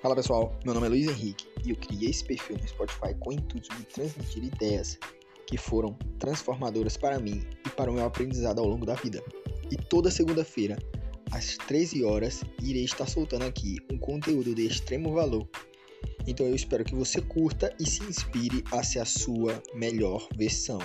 Fala pessoal, meu nome é Luiz Henrique e eu criei esse perfil no Spotify com o intuito de transmitir ideias que foram transformadoras para mim e para o meu aprendizado ao longo da vida. E toda segunda-feira, às 13 horas, irei estar soltando aqui um conteúdo de extremo valor. Então eu espero que você curta e se inspire a ser a sua melhor versão.